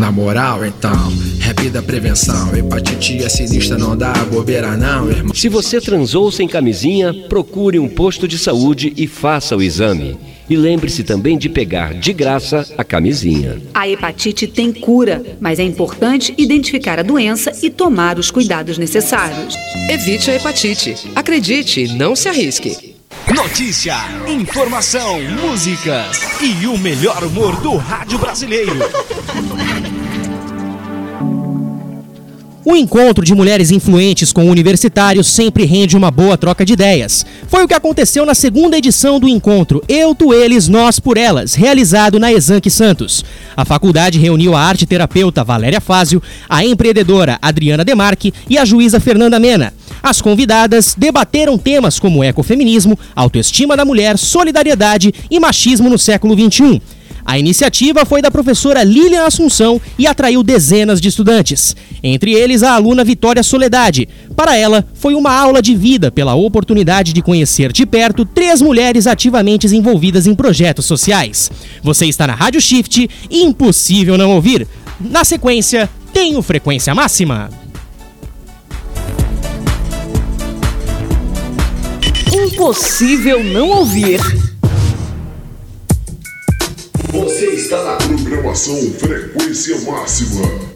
Na moral, então, rap da prevenção. Hepatite é sinistra, não dá bobeira, não, irmão. Se você transou sem camisinha, procure um posto de saúde e faça o exame. E lembre-se também de pegar de graça a camisinha. A hepatite tem cura, mas é importante identificar a doença e tomar os cuidados necessários. Evite a hepatite. Acredite, não se arrisque. Notícia, informação, músicas e o melhor humor do rádio brasileiro. O encontro de mulheres influentes com universitários sempre rende uma boa troca de ideias. Foi o que aconteceu na segunda edição do encontro Eu, Tu, Eles, Nós por Elas, realizado na Exanque Santos. A faculdade reuniu a arte terapeuta Valéria Fázio, a empreendedora Adriana Demarque e a juíza Fernanda Mena. As convidadas debateram temas como ecofeminismo, autoestima da mulher, solidariedade e machismo no século XXI. A iniciativa foi da professora Lilian Assunção e atraiu dezenas de estudantes, entre eles a aluna Vitória Soledade. Para ela, foi uma aula de vida pela oportunidade de conhecer de perto três mulheres ativamente envolvidas em projetos sociais. Você está na Rádio Shift, impossível não ouvir. Na sequência, tem o Frequência Máxima. Impossível não ouvir. Você está na programação Frequência Máxima.